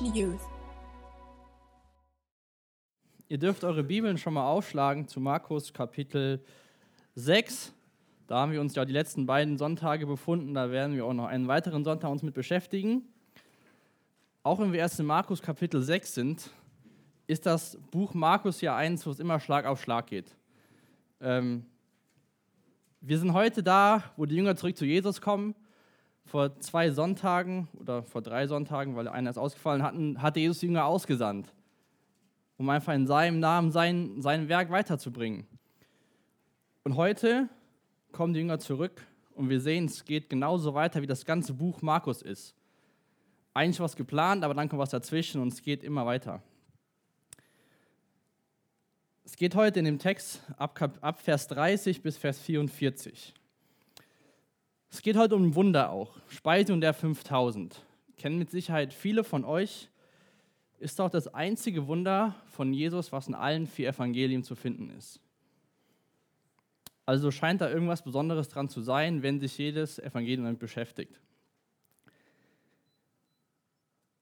Mission Youth. Ihr dürft eure Bibeln schon mal aufschlagen zu Markus Kapitel 6. Da haben wir uns ja die letzten beiden Sonntage befunden. Da werden wir auch noch einen weiteren Sonntag uns mit beschäftigen. Auch wenn wir erst in Markus Kapitel 6 sind, ist das Buch Markus ja eins, wo es immer Schlag auf Schlag geht. Ähm, wir sind heute da, wo die Jünger zurück zu Jesus kommen. Vor zwei Sonntagen oder vor drei Sonntagen, weil einer ist ausgefallen, hatten, hatte Jesus die Jünger ausgesandt um einfach in seinem Namen sein, sein Werk weiterzubringen. Und heute kommen die Jünger zurück und wir sehen, es geht genauso weiter, wie das ganze Buch Markus ist. Eigentlich was geplant, aber dann kommt was dazwischen und es geht immer weiter. Es geht heute in dem Text ab, ab Vers 30 bis Vers 44. Es geht heute um Wunder auch, Speisung der 5000. Kennen mit Sicherheit viele von euch ist auch das einzige Wunder von Jesus, was in allen vier Evangelien zu finden ist. Also scheint da irgendwas Besonderes dran zu sein, wenn sich jedes Evangelium damit beschäftigt.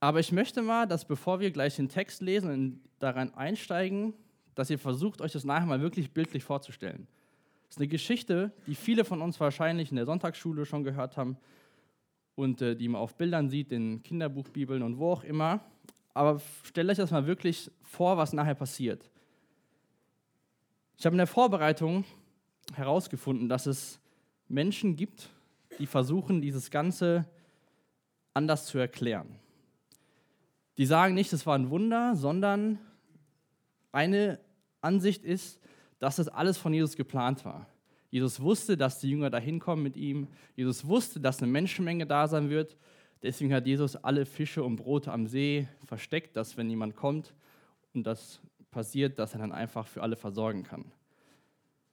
Aber ich möchte mal, dass bevor wir gleich den Text lesen und daran einsteigen, dass ihr versucht, euch das nachher mal wirklich bildlich vorzustellen. Ist eine Geschichte, die viele von uns wahrscheinlich in der Sonntagsschule schon gehört haben und äh, die man auf Bildern sieht, in Kinderbuchbibeln und wo auch immer aber stellt euch das mal wirklich vor, was nachher passiert. Ich habe in der Vorbereitung herausgefunden, dass es Menschen gibt, die versuchen, dieses Ganze anders zu erklären. Die sagen nicht, es war ein Wunder, sondern eine Ansicht ist, dass das alles von Jesus geplant war. Jesus wusste, dass die Jünger dahin kommen mit ihm. Jesus wusste, dass eine Menschenmenge da sein wird. Deswegen hat Jesus alle Fische und Brote am See versteckt, dass wenn jemand kommt und das passiert, dass er dann einfach für alle versorgen kann. Und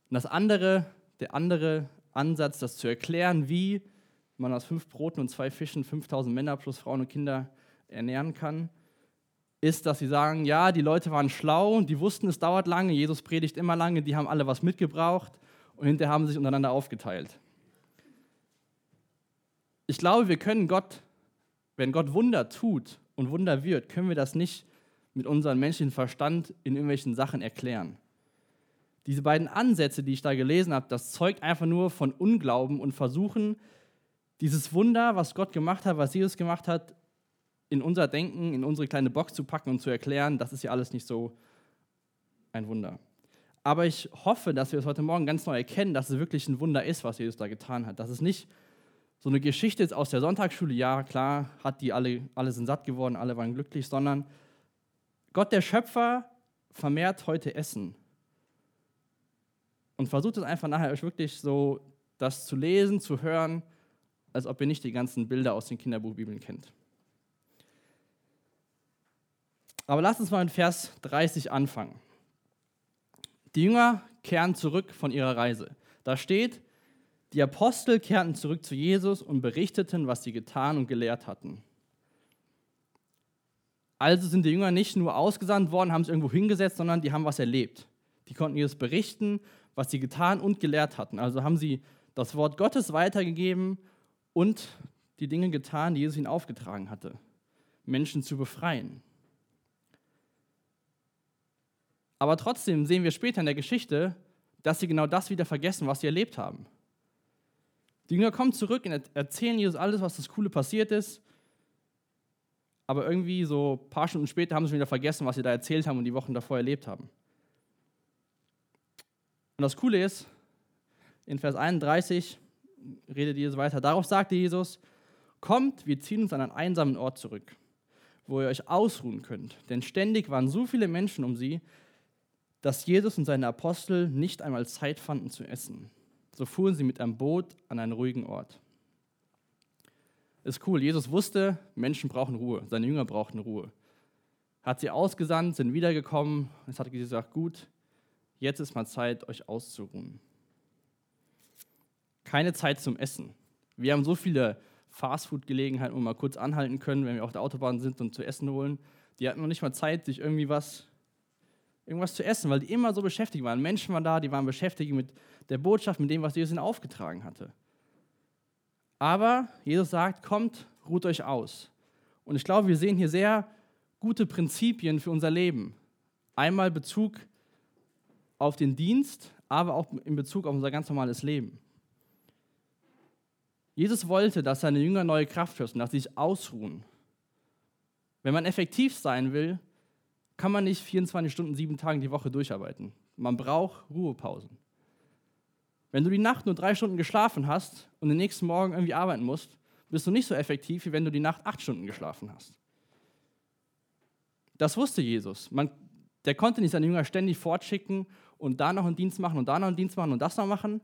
das andere, der andere Ansatz, das zu erklären, wie man aus fünf Broten und zwei Fischen 5000 Männer plus Frauen und Kinder ernähren kann, ist, dass sie sagen, ja, die Leute waren schlau, die wussten, es dauert lange, Jesus predigt immer lange, die haben alle was mitgebraucht und hinterher haben sie sich untereinander aufgeteilt. Ich glaube, wir können Gott wenn Gott Wunder tut und Wunder wird, können wir das nicht mit unserem menschlichen Verstand in irgendwelchen Sachen erklären. Diese beiden Ansätze, die ich da gelesen habe, das zeugt einfach nur von Unglauben und versuchen, dieses Wunder, was Gott gemacht hat, was Jesus gemacht hat, in unser Denken, in unsere kleine Box zu packen und zu erklären, das ist ja alles nicht so ein Wunder. Aber ich hoffe, dass wir es heute Morgen ganz neu erkennen, dass es wirklich ein Wunder ist, was Jesus da getan hat. Dass es nicht so eine Geschichte ist aus der Sonntagsschule, ja klar, hat die alle, alle sind satt geworden, alle waren glücklich, sondern Gott der Schöpfer vermehrt heute Essen. Und versucht es einfach nachher euch wirklich so, das zu lesen, zu hören, als ob ihr nicht die ganzen Bilder aus den Kinderbuchbibeln kennt. Aber lasst uns mal in Vers 30 anfangen. Die Jünger kehren zurück von ihrer Reise. Da steht, die Apostel kehrten zurück zu Jesus und berichteten, was sie getan und gelehrt hatten. Also sind die Jünger nicht nur ausgesandt worden, haben sich irgendwo hingesetzt, sondern die haben was erlebt. Die konnten Jesus berichten, was sie getan und gelehrt hatten. Also haben sie das Wort Gottes weitergegeben und die Dinge getan, die Jesus ihnen aufgetragen hatte, Menschen zu befreien. Aber trotzdem sehen wir später in der Geschichte, dass sie genau das wieder vergessen, was sie erlebt haben. Die Jünger kommen zurück und erzählen Jesus alles, was das Coole passiert ist. Aber irgendwie so ein paar Stunden später haben sie wieder vergessen, was sie da erzählt haben und die Wochen davor erlebt haben. Und das Coole ist, in Vers 31 redet Jesus weiter. Darauf sagte Jesus, kommt, wir ziehen uns an einen einsamen Ort zurück, wo ihr euch ausruhen könnt. Denn ständig waren so viele Menschen um sie, dass Jesus und seine Apostel nicht einmal Zeit fanden zu essen. So fuhren sie mit einem Boot an einen ruhigen Ort. Ist cool. Jesus wusste, Menschen brauchen Ruhe. Seine Jünger brauchten Ruhe. Hat sie ausgesandt, sind wiedergekommen. Es hat gesagt, gut, jetzt ist mal Zeit, euch auszuruhen. Keine Zeit zum Essen. Wir haben so viele Fastfood-Gelegenheiten, wo wir mal kurz anhalten können, wenn wir auf der Autobahn sind und zu essen holen. Die hatten noch nicht mal Zeit, sich irgendwie was irgendwas zu essen, weil die immer so beschäftigt waren. Menschen waren da, die waren beschäftigt mit der Botschaft, mit dem, was Jesus ihnen aufgetragen hatte. Aber Jesus sagt, kommt, ruht euch aus. Und ich glaube, wir sehen hier sehr gute Prinzipien für unser Leben. Einmal Bezug auf den Dienst, aber auch in Bezug auf unser ganz normales Leben. Jesus wollte, dass seine Jünger neue Kraft schöpfen, dass sie sich ausruhen. Wenn man effektiv sein will, kann man nicht 24 Stunden, sieben Tage die Woche durcharbeiten. Man braucht Ruhepausen. Wenn du die Nacht nur drei Stunden geschlafen hast und den nächsten Morgen irgendwie arbeiten musst, bist du nicht so effektiv, wie wenn du die Nacht acht Stunden geschlafen hast. Das wusste Jesus. Man, der konnte nicht seine Jünger ständig fortschicken und da noch einen Dienst machen und da noch einen Dienst machen und das noch machen.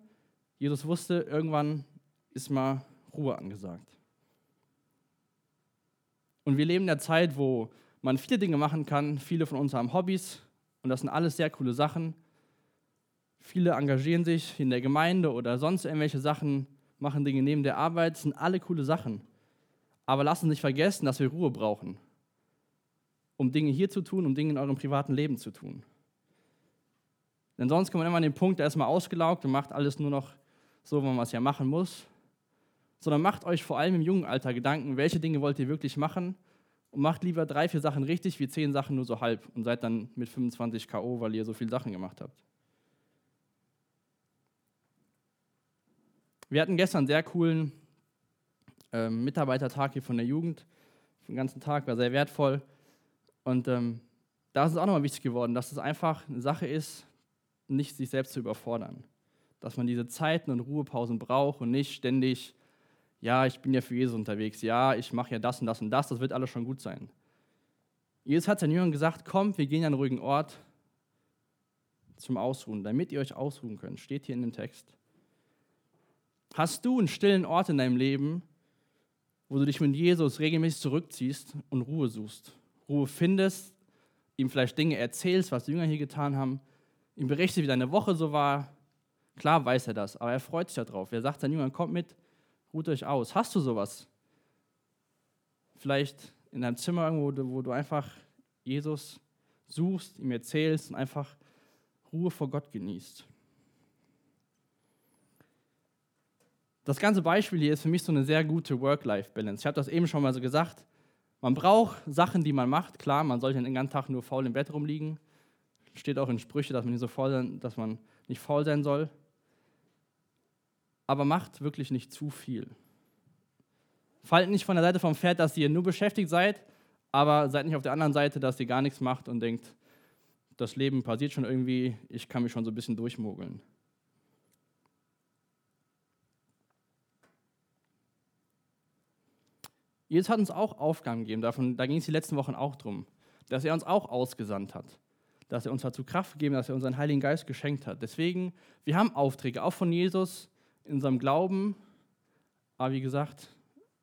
Jesus wusste, irgendwann ist mal Ruhe angesagt. Und wir leben in der Zeit, wo man viele Dinge machen kann. Viele von uns haben Hobbys und das sind alles sehr coole Sachen. Viele engagieren sich in der Gemeinde oder sonst irgendwelche Sachen, machen Dinge neben der Arbeit, das sind alle coole Sachen. Aber lasst uns nicht vergessen, dass wir Ruhe brauchen, um Dinge hier zu tun, um Dinge in eurem privaten Leben zu tun. Denn sonst kommt man immer an den Punkt, der ist mal ausgelaugt und macht alles nur noch so, wie man es ja machen muss. Sondern macht euch vor allem im jungen Alter Gedanken, welche Dinge wollt ihr wirklich machen und macht lieber drei, vier Sachen richtig, wie zehn Sachen nur so halb und seid dann mit 25 K.O., weil ihr so viele Sachen gemacht habt. Wir hatten gestern einen sehr coolen äh, Mitarbeitertag hier von der Jugend. Den ganzen Tag war sehr wertvoll. Und ähm, da ist es auch nochmal wichtig geworden, dass es einfach eine Sache ist, nicht sich selbst zu überfordern. Dass man diese Zeiten und Ruhepausen braucht und nicht ständig, ja, ich bin ja für Jesus unterwegs, ja, ich mache ja das und das und das, das wird alles schon gut sein. Jesus hat seinen Jüngern gesagt, kommt, wir gehen an einen ruhigen Ort zum Ausruhen, damit ihr euch ausruhen könnt. Steht hier in dem Text. Hast du einen stillen Ort in deinem Leben, wo du dich mit Jesus regelmäßig zurückziehst und Ruhe suchst? Ruhe findest, ihm vielleicht Dinge erzählst, was die Jünger hier getan haben, ihm berichtest, wie deine Woche so war. Klar weiß er das, aber er freut sich darauf. Er sagt seinen Jüngern, kommt mit, ruht euch aus. Hast du sowas? Vielleicht in deinem Zimmer irgendwo, wo du einfach Jesus suchst, ihm erzählst und einfach Ruhe vor Gott genießt. Das ganze Beispiel hier ist für mich so eine sehr gute Work-Life-Balance. Ich habe das eben schon mal so gesagt. Man braucht Sachen, die man macht. Klar, man sollte den ganzen Tag nur faul im Bett rumliegen. Steht auch in Sprüche, dass man nicht so faul sein, dass man nicht faul sein soll. Aber macht wirklich nicht zu viel. Fallt nicht von der Seite vom Pferd, dass ihr nur beschäftigt seid, aber seid nicht auf der anderen Seite, dass ihr gar nichts macht und denkt, das Leben passiert schon irgendwie, ich kann mich schon so ein bisschen durchmogeln. Jesus hat uns auch Aufgaben gegeben, davon, da ging es die letzten Wochen auch drum, dass er uns auch ausgesandt hat, dass er uns dazu Kraft gegeben hat, dass er unseren Heiligen Geist geschenkt hat. Deswegen, wir haben Aufträge, auch von Jesus in unserem Glauben, aber wie gesagt,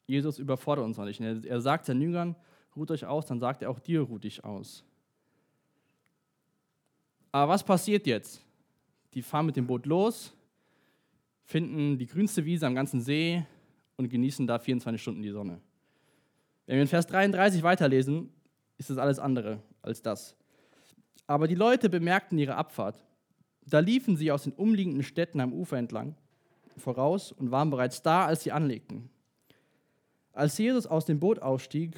Jesus überfordert uns noch nicht. Er, er sagt seinen Jüngern, ruht euch aus, dann sagt er auch dir, ruht dich aus. Aber was passiert jetzt? Die fahren mit dem Boot los, finden die grünste Wiese am ganzen See und genießen da 24 Stunden die Sonne. Wenn wir in Vers 33 weiterlesen, ist es alles andere als das. Aber die Leute bemerkten ihre Abfahrt. Da liefen sie aus den umliegenden Städten am Ufer entlang voraus und waren bereits da, als sie anlegten. Als Jesus aus dem Boot ausstieg,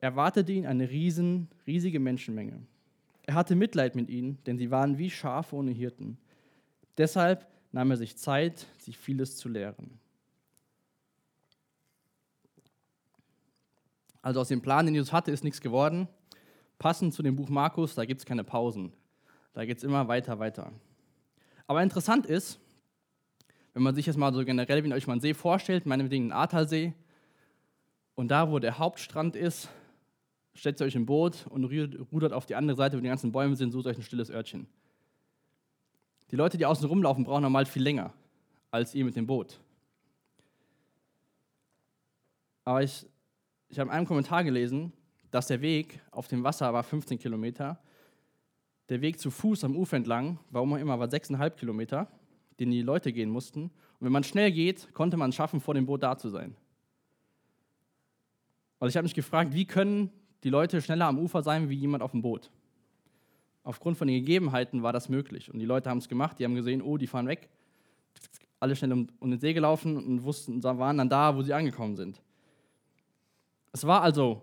erwartete ihn eine riesen, riesige Menschenmenge. Er hatte Mitleid mit ihnen, denn sie waren wie Schafe ohne Hirten. Deshalb nahm er sich Zeit, sich vieles zu lehren. Also aus dem Plan, den Jesus hatte, ist nichts geworden. Passend zu dem Buch Markus, da gibt es keine Pausen. Da geht es immer weiter, weiter. Aber interessant ist, wenn man sich jetzt mal so generell, wie euch mal einen See vorstellt, meinetwegen einen Ahrtalsee, und da, wo der Hauptstrand ist, stellt ihr euch im Boot und rudert auf die andere Seite, wo die ganzen Bäume sind, sucht euch ein stilles Örtchen. Die Leute, die außen rumlaufen, brauchen normal viel länger als ihr mit dem Boot. Aber ich ich habe in einem Kommentar gelesen, dass der Weg auf dem Wasser war 15 Kilometer. Der Weg zu Fuß am Ufer entlang, warum auch immer, war 6,5 Kilometer, den die Leute gehen mussten. Und wenn man schnell geht, konnte man es schaffen, vor dem Boot da zu sein. Also ich habe mich gefragt, wie können die Leute schneller am Ufer sein wie jemand auf dem Boot? Aufgrund von den Gegebenheiten war das möglich. Und die Leute haben es gemacht, die haben gesehen, oh, die fahren weg. Alle schnell um, um den See gelaufen und wussten, waren dann da, wo sie angekommen sind. Es war also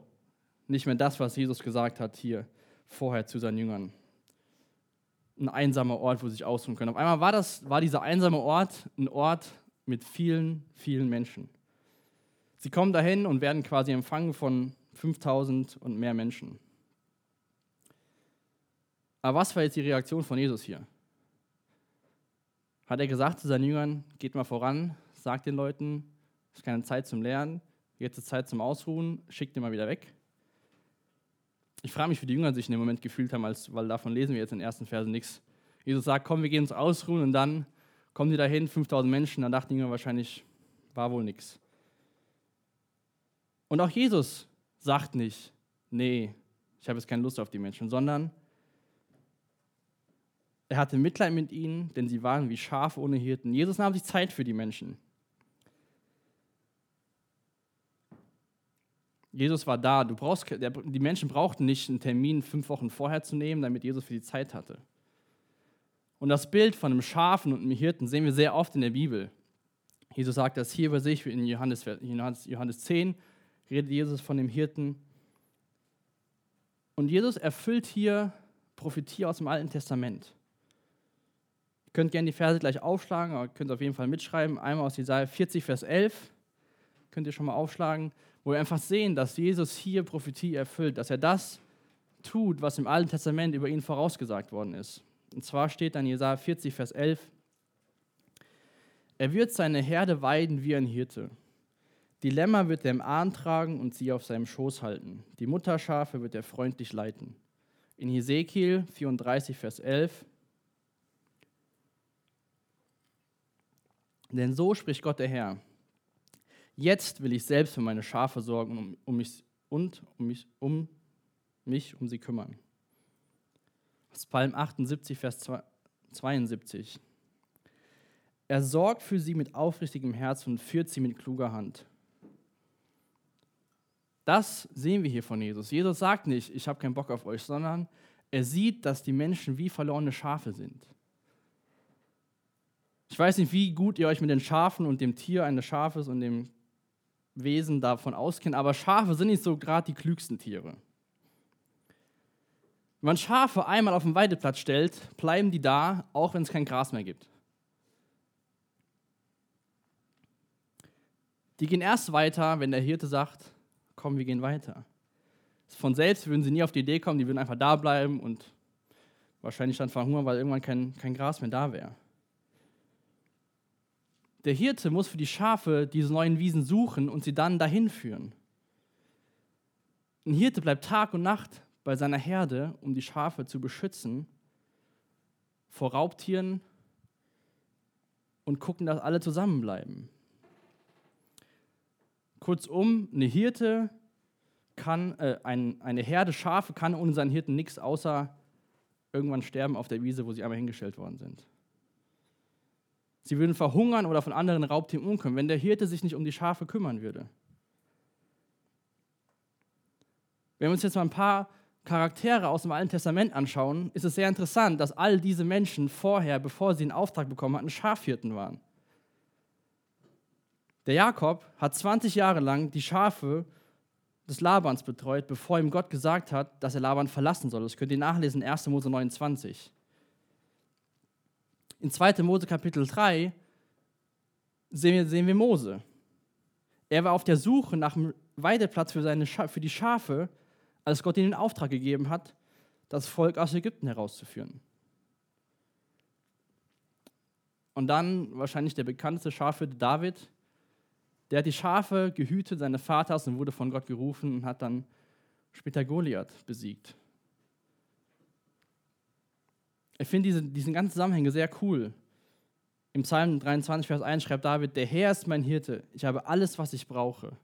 nicht mehr das, was Jesus gesagt hat hier vorher zu seinen Jüngern. Ein einsamer Ort, wo sie sich ausruhen können. Auf einmal war, das, war dieser einsame Ort ein Ort mit vielen, vielen Menschen. Sie kommen dahin und werden quasi empfangen von 5000 und mehr Menschen. Aber was war jetzt die Reaktion von Jesus hier? Hat er gesagt zu seinen Jüngern, geht mal voran, sagt den Leuten, es ist keine Zeit zum Lernen, jetzt ist Zeit zum Ausruhen, schickt ihn mal wieder weg. Ich frage mich, wie die Jünger sich in dem Moment gefühlt haben, als, weil davon lesen wir jetzt in den ersten Versen nichts. Jesus sagt, komm, wir gehen uns ausruhen und dann kommen die dahin, 5000 Menschen, dann dachten die Jünger wahrscheinlich, war wohl nichts. Und auch Jesus sagt nicht, nee, ich habe jetzt keine Lust auf die Menschen, sondern er hatte Mitleid mit ihnen, denn sie waren wie Schafe ohne Hirten. Jesus nahm sich Zeit für die Menschen. Jesus war da. Du brauchst, die Menschen brauchten nicht einen Termin fünf Wochen vorher zu nehmen, damit Jesus für die Zeit hatte. Und das Bild von einem Schafen und einem Hirten sehen wir sehr oft in der Bibel. Jesus sagt das hier über sich in Johannes, Johannes 10, redet Jesus von dem Hirten. Und Jesus erfüllt hier Prophetie aus dem Alten Testament. Ihr könnt gerne die Verse gleich aufschlagen, aber ihr könnt auf jeden Fall mitschreiben. Einmal aus Jesaja 40, Vers 11. Könnt ihr schon mal aufschlagen, wo wir einfach sehen, dass Jesus hier Prophetie erfüllt, dass er das tut, was im Alten Testament über ihn vorausgesagt worden ist. Und zwar steht dann Jesaja 40, Vers 11: Er wird seine Herde weiden wie ein Hirte. Die Lämmer wird er im Arm tragen und sie auf seinem Schoß halten. Die Mutterschafe wird er freundlich leiten. In Hesekiel 34, Vers 11. Denn so spricht Gott der Herr. Jetzt will ich selbst für meine Schafe sorgen um, um mich, und um mich, um mich um sie kümmern. Aus Psalm 78, Vers 72. Er sorgt für sie mit aufrichtigem Herz und führt sie mit kluger Hand. Das sehen wir hier von Jesus. Jesus sagt nicht, ich habe keinen Bock auf euch, sondern er sieht, dass die Menschen wie verlorene Schafe sind. Ich weiß nicht, wie gut ihr euch mit den Schafen und dem Tier eines Schafes und dem Wesen davon auskennt, aber Schafe sind nicht so gerade die klügsten Tiere. Wenn man Schafe einmal auf den Weideplatz stellt, bleiben die da, auch wenn es kein Gras mehr gibt. Die gehen erst weiter, wenn der Hirte sagt, komm, wir gehen weiter. Von selbst würden sie nie auf die Idee kommen, die würden einfach da bleiben und wahrscheinlich dann verhungern, weil irgendwann kein, kein Gras mehr da wäre. Der Hirte muss für die Schafe diese neuen Wiesen suchen und sie dann dahin führen. Ein Hirte bleibt Tag und Nacht bei seiner Herde, um die Schafe zu beschützen vor Raubtieren und gucken, dass alle zusammenbleiben. Kurzum, eine Hirte kann, äh, ein, eine Herde Schafe kann ohne seinen Hirten nichts außer irgendwann sterben auf der Wiese, wo sie einmal hingestellt worden sind. Sie würden verhungern oder von anderen Raubtieren umkommen, wenn der Hirte sich nicht um die Schafe kümmern würde. Wenn wir uns jetzt mal ein paar Charaktere aus dem Alten Testament anschauen, ist es sehr interessant, dass all diese Menschen vorher, bevor sie einen Auftrag bekommen hatten, Schafhirten waren. Der Jakob hat 20 Jahre lang die Schafe des Labans betreut, bevor ihm Gott gesagt hat, dass er Laban verlassen soll. Das könnt ihr nachlesen in 1. Mose 29. In 2. Mose Kapitel 3 sehen wir, sehen wir Mose. Er war auf der Suche nach einem Weideplatz für, seine für die Schafe, als Gott ihm den Auftrag gegeben hat, das Volk aus Ägypten herauszuführen. Und dann wahrscheinlich der bekannteste Schafhirte David, der hat die Schafe gehütet seines Vaters und wurde von Gott gerufen und hat dann später Goliath besiegt. Ich finde diese, diesen ganzen Zusammenhänge sehr cool. Im Psalm 23, Vers 1 schreibt David, der Herr ist mein Hirte, ich habe alles, was ich brauche.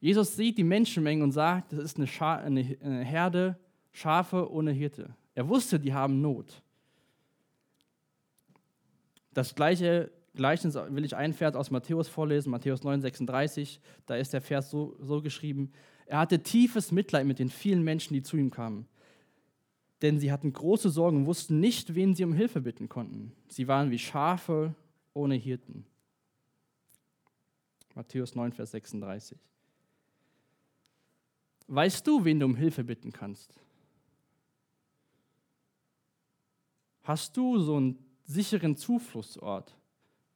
Jesus sieht die Menschenmenge und sagt, das ist eine, Scha eine Herde Schafe ohne Hirte. Er wusste, die haben Not. Das gleiche Gleichnis will ich einen Vers aus Matthäus vorlesen, Matthäus 9, 36. Da ist der Vers so, so geschrieben: Er hatte tiefes Mitleid mit den vielen Menschen, die zu ihm kamen. Denn sie hatten große Sorgen und wussten nicht, wen sie um Hilfe bitten konnten. Sie waren wie Schafe ohne Hirten. Matthäus 9, Vers 36. Weißt du, wen du um Hilfe bitten kannst? Hast du so einen sicheren Zufluchtsort,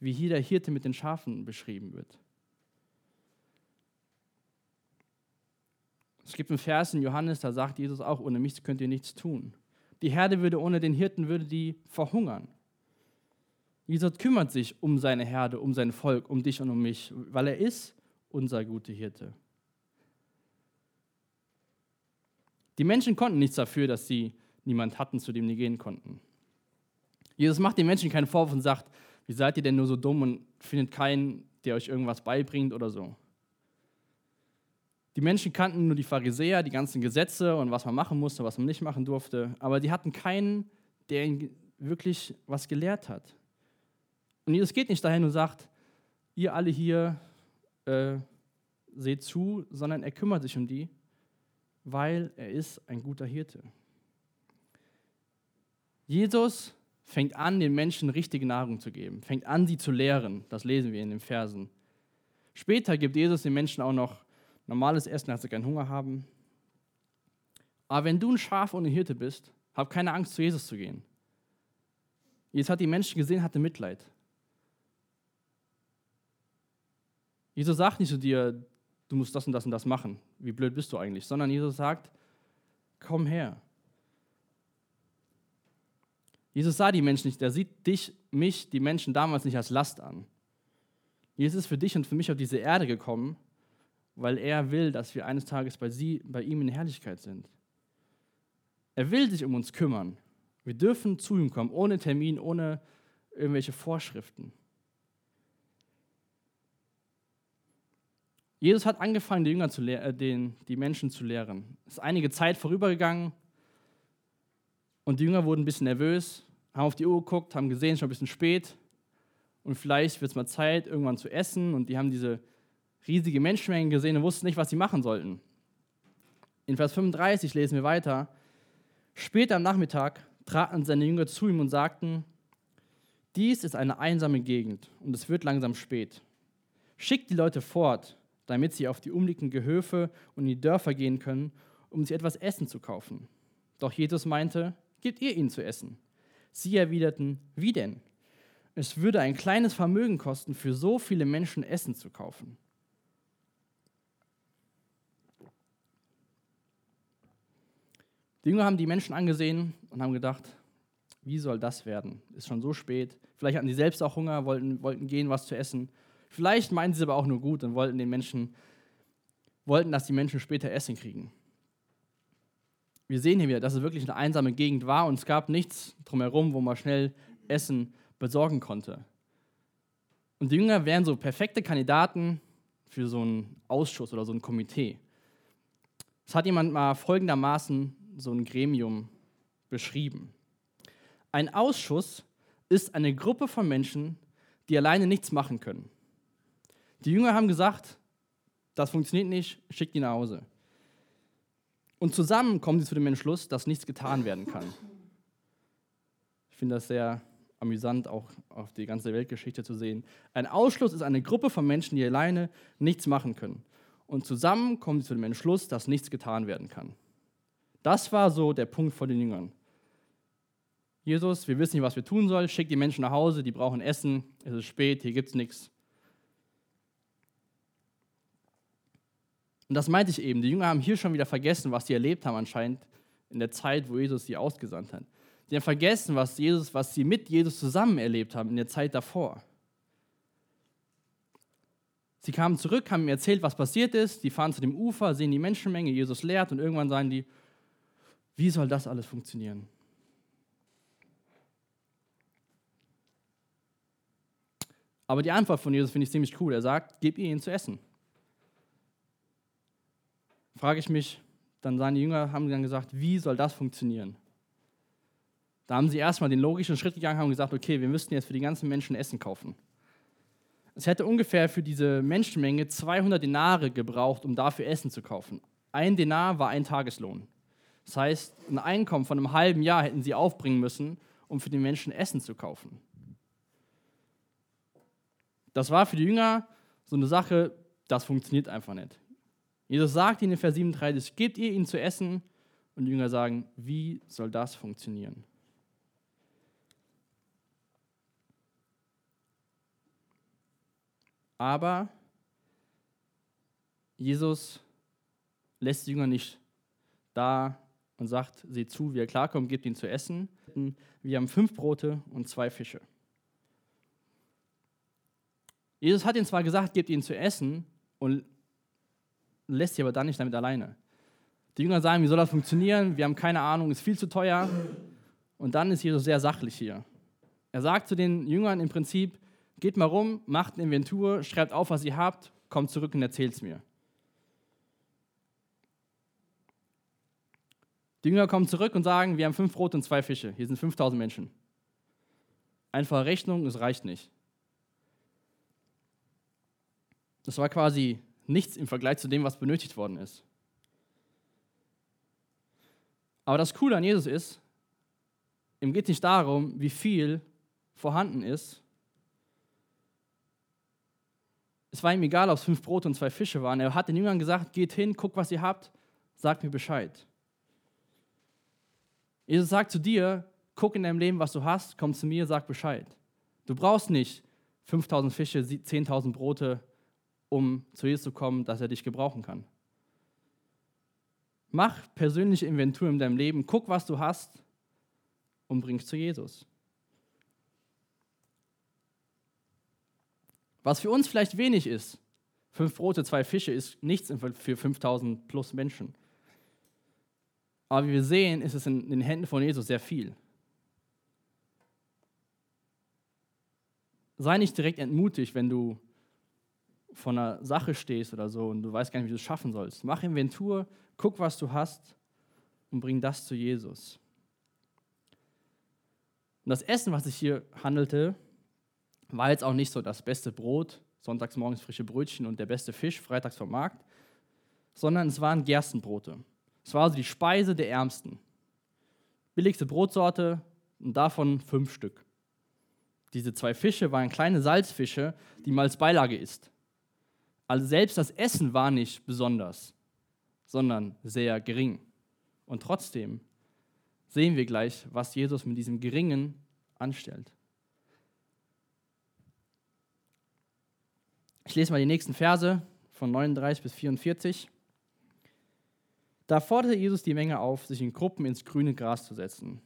wie hier der Hirte mit den Schafen beschrieben wird? Es gibt einen Vers in Johannes, da sagt Jesus auch, ohne mich könnt ihr nichts tun. Die Herde würde ohne den Hirten, würde die verhungern. Jesus kümmert sich um seine Herde, um sein Volk, um dich und um mich, weil er ist unser guter Hirte. Die Menschen konnten nichts dafür, dass sie niemand hatten, zu dem sie gehen konnten. Jesus macht den Menschen keinen Vorwurf und sagt, wie seid ihr denn nur so dumm und findet keinen, der euch irgendwas beibringt oder so. Die Menschen kannten nur die Pharisäer, die ganzen Gesetze und was man machen musste, was man nicht machen durfte, aber die hatten keinen, der ihnen wirklich was gelehrt hat. Und Jesus geht nicht dahin und sagt, ihr alle hier äh, seht zu, sondern er kümmert sich um die, weil er ist ein guter Hirte. Jesus fängt an, den Menschen richtige Nahrung zu geben, fängt an, sie zu lehren. Das lesen wir in den Versen. Später gibt Jesus den Menschen auch noch normales Essen, als sie keinen Hunger haben. Aber wenn du ein Schaf ohne Hirte bist, hab keine Angst, zu Jesus zu gehen. Jesus hat die Menschen gesehen, hatte Mitleid. Jesus sagt nicht zu dir, du musst das und das und das machen. Wie blöd bist du eigentlich? Sondern Jesus sagt, komm her. Jesus sah die Menschen nicht, er sieht dich, mich, die Menschen damals nicht als Last an. Jesus ist für dich und für mich auf diese Erde gekommen, weil er will, dass wir eines Tages bei, sie, bei ihm in Herrlichkeit sind. Er will sich um uns kümmern. Wir dürfen zu ihm kommen, ohne Termin, ohne irgendwelche Vorschriften. Jesus hat angefangen, die, Jünger zu äh, den, die Menschen zu lehren. Es ist einige Zeit vorübergegangen und die Jünger wurden ein bisschen nervös, haben auf die Uhr geguckt, haben gesehen, es ist schon ein bisschen spät und vielleicht wird es mal Zeit, irgendwann zu essen und die haben diese riesige Menschenmengen gesehen und wussten nicht, was sie machen sollten. In Vers 35 lesen wir weiter. Später am Nachmittag traten seine Jünger zu ihm und sagten, dies ist eine einsame Gegend und es wird langsam spät. Schickt die Leute fort, damit sie auf die umliegenden Gehöfe und in die Dörfer gehen können, um sich etwas Essen zu kaufen. Doch Jesus meinte, gebt ihr ihnen zu essen. Sie erwiderten, wie denn? Es würde ein kleines Vermögen kosten, für so viele Menschen Essen zu kaufen. Die Jünger haben die Menschen angesehen und haben gedacht, wie soll das werden? Ist schon so spät. Vielleicht hatten sie selbst auch Hunger, wollten, wollten gehen, was zu essen. Vielleicht meinten sie aber auch nur gut und wollten den Menschen, wollten, dass die Menschen später Essen kriegen. Wir sehen hier wieder, dass es wirklich eine einsame Gegend war und es gab nichts drumherum, wo man schnell Essen besorgen konnte. Und die Jünger wären so perfekte Kandidaten für so einen Ausschuss oder so ein Komitee. Es hat jemand mal folgendermaßen so ein Gremium beschrieben. Ein Ausschuss ist eine Gruppe von Menschen, die alleine nichts machen können. Die Jünger haben gesagt, das funktioniert nicht, schickt die nach Hause. Und zusammen kommen sie zu dem Entschluss, dass nichts getan werden kann. Ich finde das sehr amüsant, auch auf die ganze Weltgeschichte zu sehen. Ein Ausschluss ist eine Gruppe von Menschen, die alleine nichts machen können. Und zusammen kommen sie zu dem Entschluss, dass nichts getan werden kann. Das war so der Punkt vor den Jüngern. Jesus, wir wissen nicht, was wir tun sollen, schickt die Menschen nach Hause, die brauchen Essen, es ist spät, hier gibt es nichts. Und das meinte ich eben. Die Jünger haben hier schon wieder vergessen, was sie erlebt haben anscheinend in der Zeit, wo Jesus sie ausgesandt hat. Sie haben vergessen, was, Jesus, was sie mit Jesus zusammen erlebt haben in der Zeit davor. Sie kamen zurück, haben mir erzählt, was passiert ist. Die fahren zu dem Ufer, sehen die Menschenmenge, Jesus lehrt und irgendwann sagen die, wie soll das alles funktionieren? Aber die Antwort von Jesus finde ich ziemlich cool. Er sagt, gib ihnen zu essen frage ich mich, dann seine Jünger haben dann gesagt, wie soll das funktionieren? Da haben sie erstmal den logischen Schritt gegangen und gesagt, okay, wir müssten jetzt für die ganzen Menschen Essen kaufen. Es hätte ungefähr für diese Menschenmenge 200 Denare gebraucht, um dafür Essen zu kaufen. Ein Denar war ein Tageslohn. Das heißt, ein Einkommen von einem halben Jahr hätten sie aufbringen müssen, um für die Menschen Essen zu kaufen. Das war für die Jünger so eine Sache, das funktioniert einfach nicht. Jesus sagt ihnen in Vers 37, gebt ihr ihnen zu essen? Und die Jünger sagen, wie soll das funktionieren? Aber Jesus lässt die Jünger nicht da und sagt, seht zu, wie er klarkommt, gebt ihn zu essen. Wir haben fünf Brote und zwei Fische. Jesus hat ihnen zwar gesagt, gebt ihn zu essen und lässt sie aber dann nicht damit alleine. Die Jünger sagen, wie soll das funktionieren? Wir haben keine Ahnung, ist viel zu teuer. Und dann ist Jesus sehr sachlich hier. Er sagt zu den Jüngern im Prinzip, geht mal rum, macht eine Inventur, schreibt auf, was ihr habt, kommt zurück und erzählt es mir. Die Jünger kommen zurück und sagen, wir haben fünf Brot und zwei Fische. Hier sind 5000 Menschen. Einfache Rechnung, es reicht nicht. Das war quasi nichts im Vergleich zu dem, was benötigt worden ist. Aber das Coole an Jesus ist, ihm geht es nicht darum, wie viel vorhanden ist. Es war ihm egal, ob es fünf Brote und zwei Fische waren. Er hat den Jüngern gesagt, geht hin, guckt, was ihr habt, sagt mir Bescheid. Jesus sagt zu dir, guck in deinem Leben, was du hast, komm zu mir, sag Bescheid. Du brauchst nicht 5000 Fische, 10.000 Brote, um zu Jesus zu kommen, dass er dich gebrauchen kann. Mach persönliche Inventur in deinem Leben, guck, was du hast und bring es zu Jesus. Was für uns vielleicht wenig ist, fünf Brote, zwei Fische, ist nichts für 5000 plus Menschen. Aber wie wir sehen, ist es in den Händen von Jesus sehr viel. Sei nicht direkt entmutigt, wenn du vor einer Sache stehst oder so und du weißt gar nicht, wie du es schaffen sollst. Mach Inventur, guck, was du hast und bring das zu Jesus. Und das Essen, was sich hier handelte, war jetzt auch nicht so das beste Brot, sonntags morgens frische Brötchen und der beste Fisch, freitags vom Markt, sondern es waren Gerstenbrote. Es war also die Speise der Ärmsten. Billigste Brotsorte und davon fünf Stück. Diese zwei Fische waren kleine Salzfische, die man als Beilage isst. Also selbst das Essen war nicht besonders, sondern sehr gering. Und trotzdem sehen wir gleich, was Jesus mit diesem Geringen anstellt. Ich lese mal die nächsten Verse von 39 bis 44. Da forderte Jesus die Menge auf, sich in Gruppen ins grüne Gras zu setzen.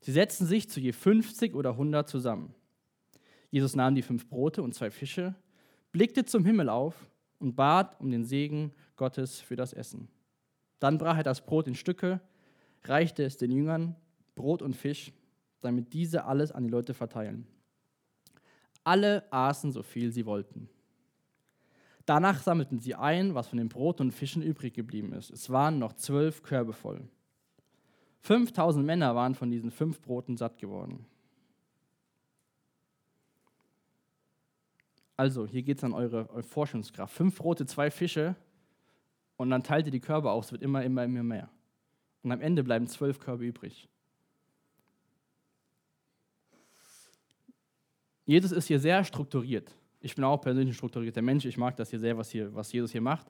Sie setzten sich zu je 50 oder 100 zusammen. Jesus nahm die fünf Brote und zwei Fische, blickte zum Himmel auf und bat um den Segen Gottes für das Essen. Dann brach er das Brot in Stücke, reichte es den Jüngern, Brot und Fisch, damit diese alles an die Leute verteilen. Alle aßen so viel sie wollten. Danach sammelten sie ein, was von den Brot und Fischen übrig geblieben ist. Es waren noch zwölf Körbe voll. 5000 Männer waren von diesen fünf Broten satt geworden. Also, hier geht es an eure, eure Forschungskraft. Fünf Brote, zwei Fische und dann teilt ihr die Körbe aus. Es wird immer, immer, immer mehr. Und am Ende bleiben zwölf Körbe übrig. Jesus ist hier sehr strukturiert. Ich bin auch persönlich ein strukturierter Mensch. Ich mag das hier sehr, was, hier, was Jesus hier macht.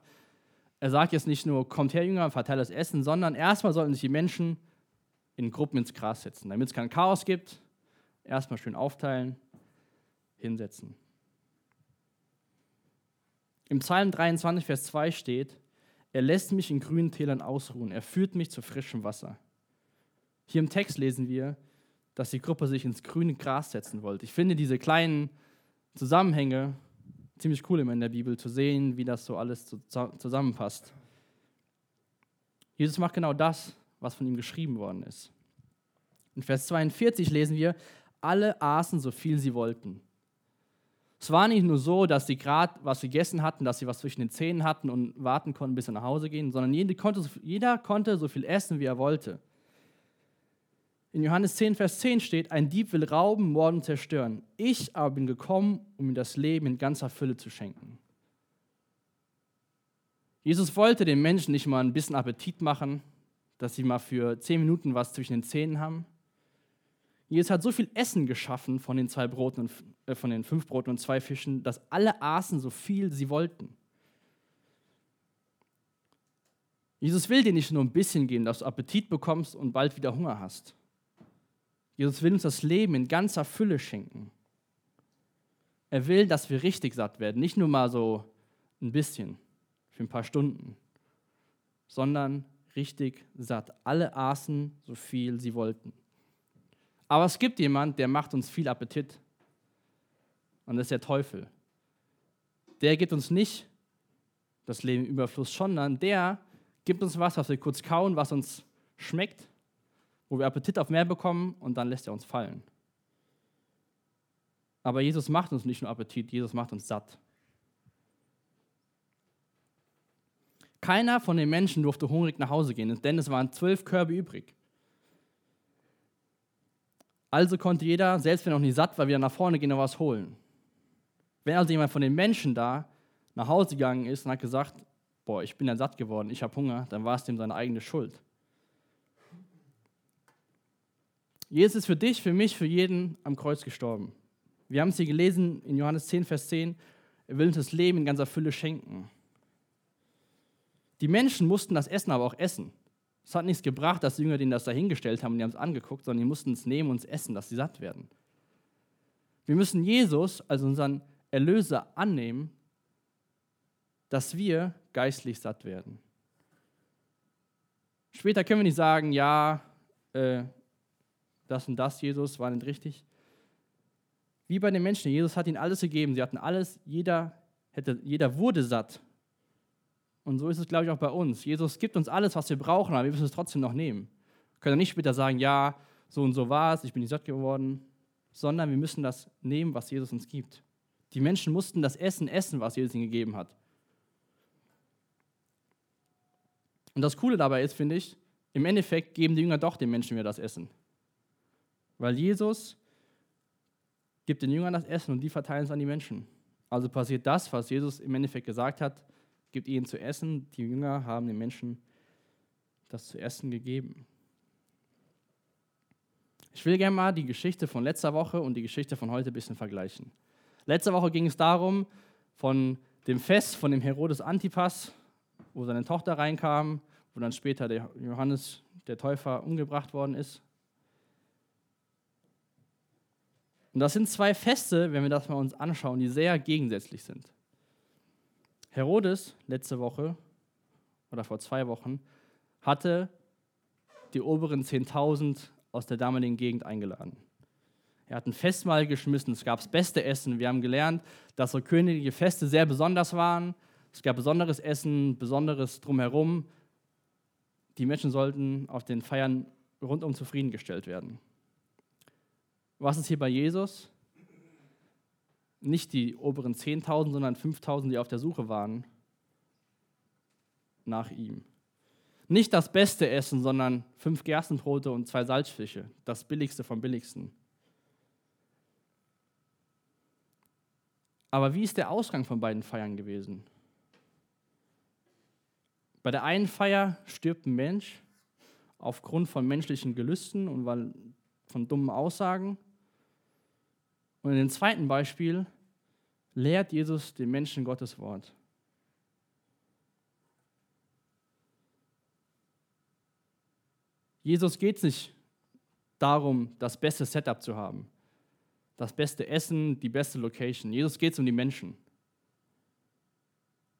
Er sagt jetzt nicht nur, kommt her, Jünger, verteilt das Essen, sondern erstmal sollten sich die Menschen in Gruppen ins Gras setzen, damit es kein Chaos gibt. Erstmal schön aufteilen, hinsetzen. Im Psalm 23, Vers 2 steht, er lässt mich in grünen Tälern ausruhen, er führt mich zu frischem Wasser. Hier im Text lesen wir, dass die Gruppe sich ins grüne Gras setzen wollte. Ich finde diese kleinen Zusammenhänge ziemlich cool immer in der Bibel zu sehen, wie das so alles zusammenpasst. Jesus macht genau das, was von ihm geschrieben worden ist. In Vers 42 lesen wir, alle aßen so viel sie wollten. Es war nicht nur so, dass sie gerade was gegessen hatten, dass sie was zwischen den Zähnen hatten und warten konnten, bis sie nach Hause gehen, sondern jeder konnte, jeder konnte so viel essen, wie er wollte. In Johannes 10, Vers 10 steht, ein Dieb will rauben, morden, zerstören. Ich aber bin gekommen, um ihm das Leben in ganzer Fülle zu schenken. Jesus wollte den Menschen nicht mal ein bisschen Appetit machen, dass sie mal für zehn Minuten was zwischen den Zähnen haben. Jesus hat so viel Essen geschaffen von den zwei Broten und äh, von den fünf Broten und zwei Fischen, dass alle aßen so viel sie wollten. Jesus will dir nicht nur ein bisschen geben, dass du Appetit bekommst und bald wieder Hunger hast. Jesus will uns das Leben in ganzer Fülle schenken. Er will, dass wir richtig satt werden, nicht nur mal so ein bisschen für ein paar Stunden, sondern richtig satt. Alle aßen so viel sie wollten. Aber es gibt jemand, der macht uns viel Appetit. Und das ist der Teufel. Der gibt uns nicht das Leben im Überfluss, sondern der gibt uns was, was wir kurz kauen, was uns schmeckt, wo wir Appetit auf mehr bekommen und dann lässt er uns fallen. Aber Jesus macht uns nicht nur Appetit, Jesus macht uns satt. Keiner von den Menschen durfte hungrig nach Hause gehen, denn es waren zwölf Körbe übrig. Also konnte jeder, selbst wenn er noch nicht satt war, wieder nach vorne gehen und was holen. Wenn also jemand von den Menschen da nach Hause gegangen ist und hat gesagt, boah, ich bin ja satt geworden, ich habe Hunger, dann war es dem seine eigene Schuld. Jesus ist für dich, für mich, für jeden am Kreuz gestorben. Wir haben es hier gelesen in Johannes 10, Vers 10. Er will uns das Leben in ganzer Fülle schenken. Die Menschen mussten das Essen aber auch essen. Es hat nichts gebracht, dass die Jünger denen das dahingestellt haben und die haben es angeguckt, sondern die mussten es nehmen und es essen, dass sie satt werden. Wir müssen Jesus als unseren Erlöser annehmen, dass wir geistlich satt werden. Später können wir nicht sagen, ja, äh, das und das, Jesus, war nicht richtig. Wie bei den Menschen, Jesus hat ihnen alles gegeben, sie hatten alles, jeder, hätte, jeder wurde satt. Und so ist es, glaube ich, auch bei uns. Jesus gibt uns alles, was wir brauchen, aber wir müssen es trotzdem noch nehmen. Wir können nicht später sagen, ja, so und so war es, ich bin nicht satt geworden, sondern wir müssen das nehmen, was Jesus uns gibt. Die Menschen mussten das Essen essen, was Jesus ihnen gegeben hat. Und das Coole dabei ist, finde ich, im Endeffekt geben die Jünger doch den Menschen wieder das Essen. Weil Jesus gibt den Jüngern das Essen und die verteilen es an die Menschen. Also passiert das, was Jesus im Endeffekt gesagt hat, gibt ihnen zu essen. Die Jünger haben den Menschen das zu essen gegeben. Ich will gerne mal die Geschichte von letzter Woche und die Geschichte von heute ein bisschen vergleichen. Letzte Woche ging es darum, von dem Fest von dem Herodes Antipas, wo seine Tochter reinkam, wo dann später der Johannes, der Täufer, umgebracht worden ist. Und das sind zwei Feste, wenn wir das mal uns anschauen, die sehr gegensätzlich sind. Herodes letzte Woche oder vor zwei Wochen hatte die oberen 10.000 aus der damaligen Gegend eingeladen. Er hat ein Festmahl geschmissen, es gab das beste Essen. Wir haben gelernt, dass so königliche Feste sehr besonders waren. Es gab besonderes Essen, besonderes drumherum. Die Menschen sollten auf den Feiern rundum zufriedengestellt werden. Was ist hier bei Jesus? Nicht die oberen 10.000, sondern 5.000, die auf der Suche waren nach ihm. Nicht das beste Essen, sondern fünf Gerstenbrote und zwei Salzfische, das billigste vom billigsten. Aber wie ist der Ausgang von beiden Feiern gewesen? Bei der einen Feier stirbt ein Mensch aufgrund von menschlichen Gelüsten und von dummen Aussagen. Und in dem zweiten Beispiel lehrt Jesus den Menschen Gottes Wort. Jesus geht es nicht darum, das beste Setup zu haben, das beste Essen, die beste Location. Jesus geht es um die Menschen.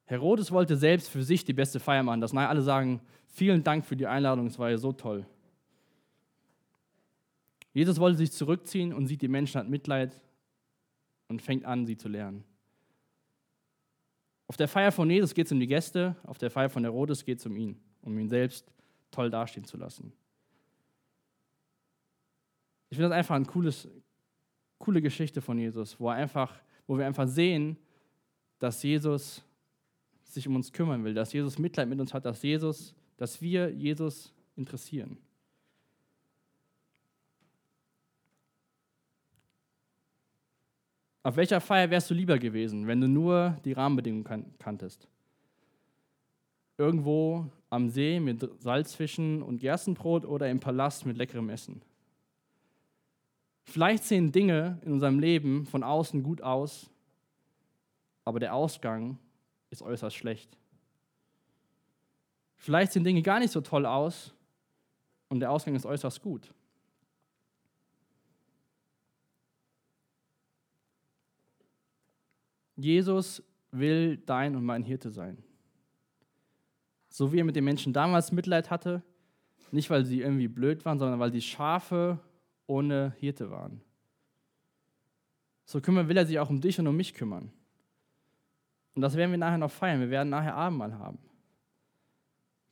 Herodes wollte selbst für sich die beste Feier machen, dass alle sagen, vielen Dank für die Einladung, es war ja so toll. Jesus wollte sich zurückziehen und sieht die Menschen, hat Mitleid und fängt an, sie zu lernen. Auf der Feier von Jesus geht es um die Gäste, auf der Feier von Herodes geht es um ihn, um ihn selbst toll dastehen zu lassen. Ich finde das einfach eine cooles, coole Geschichte von Jesus, wo, einfach, wo wir einfach sehen, dass Jesus sich um uns kümmern will, dass Jesus Mitleid mit uns hat, dass, Jesus, dass wir Jesus interessieren. Auf welcher Feier wärst du lieber gewesen, wenn du nur die Rahmenbedingungen kan kanntest? Irgendwo am See mit Salzfischen und Gerstenbrot oder im Palast mit leckerem Essen? Vielleicht sehen Dinge in unserem Leben von außen gut aus, aber der Ausgang ist äußerst schlecht. Vielleicht sehen Dinge gar nicht so toll aus und der Ausgang ist äußerst gut. Jesus will dein und mein Hirte sein. So wie er mit den Menschen damals Mitleid hatte, nicht weil sie irgendwie blöd waren, sondern weil die Schafe ohne Hirte waren. So kümmern will er sich auch um dich und um mich kümmern. Und das werden wir nachher noch feiern. Wir werden nachher Abendmahl haben,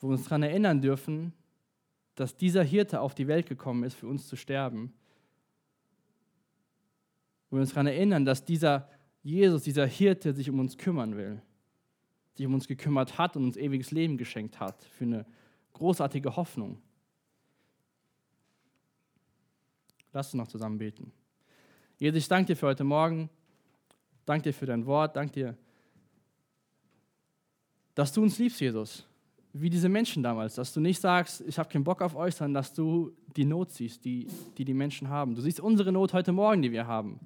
wo wir uns daran erinnern dürfen, dass dieser Hirte auf die Welt gekommen ist, für uns zu sterben. Wo wir uns daran erinnern, dass dieser Jesus, dieser Hirte, sich um uns kümmern will, sich um uns gekümmert hat und uns ewiges Leben geschenkt hat, für eine großartige Hoffnung. Lass uns noch zusammen beten. Jesus, ich danke dir für heute Morgen. Danke dir für dein Wort. Danke dir, dass du uns liebst, Jesus. Wie diese Menschen damals. Dass du nicht sagst, ich habe keinen Bock auf euch, sondern dass du die Not siehst, die, die die Menschen haben. Du siehst unsere Not heute Morgen, die wir haben.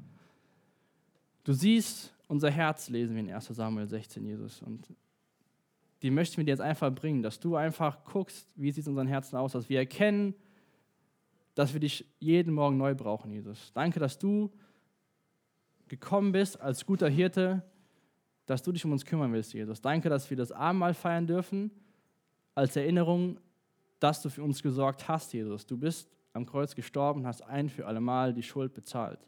Du siehst unser Herz, lesen wir in 1 Samuel 16, Jesus. Und die möchten wir dir jetzt einfach bringen, dass du einfach guckst, wie sieht es in unseren Herzen aus, dass wir erkennen, dass wir dich jeden Morgen neu brauchen, Jesus. Danke, dass du gekommen bist als guter Hirte, dass du dich um uns kümmern willst, Jesus. Danke, dass wir das Abendmahl feiern dürfen, als Erinnerung, dass du für uns gesorgt hast, Jesus. Du bist am Kreuz gestorben, hast ein für alle Mal die Schuld bezahlt.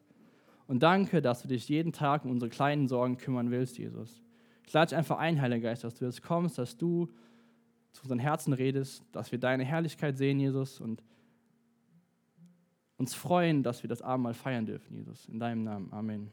Und danke, dass du dich jeden Tag um unsere kleinen Sorgen kümmern willst, Jesus. Ich lade dich einfach ein, Heiliger Geist, dass du jetzt kommst, dass du zu unseren Herzen redest, dass wir deine Herrlichkeit sehen, Jesus, und uns freuen, dass wir das Abendmahl feiern dürfen, Jesus. In deinem Namen. Amen.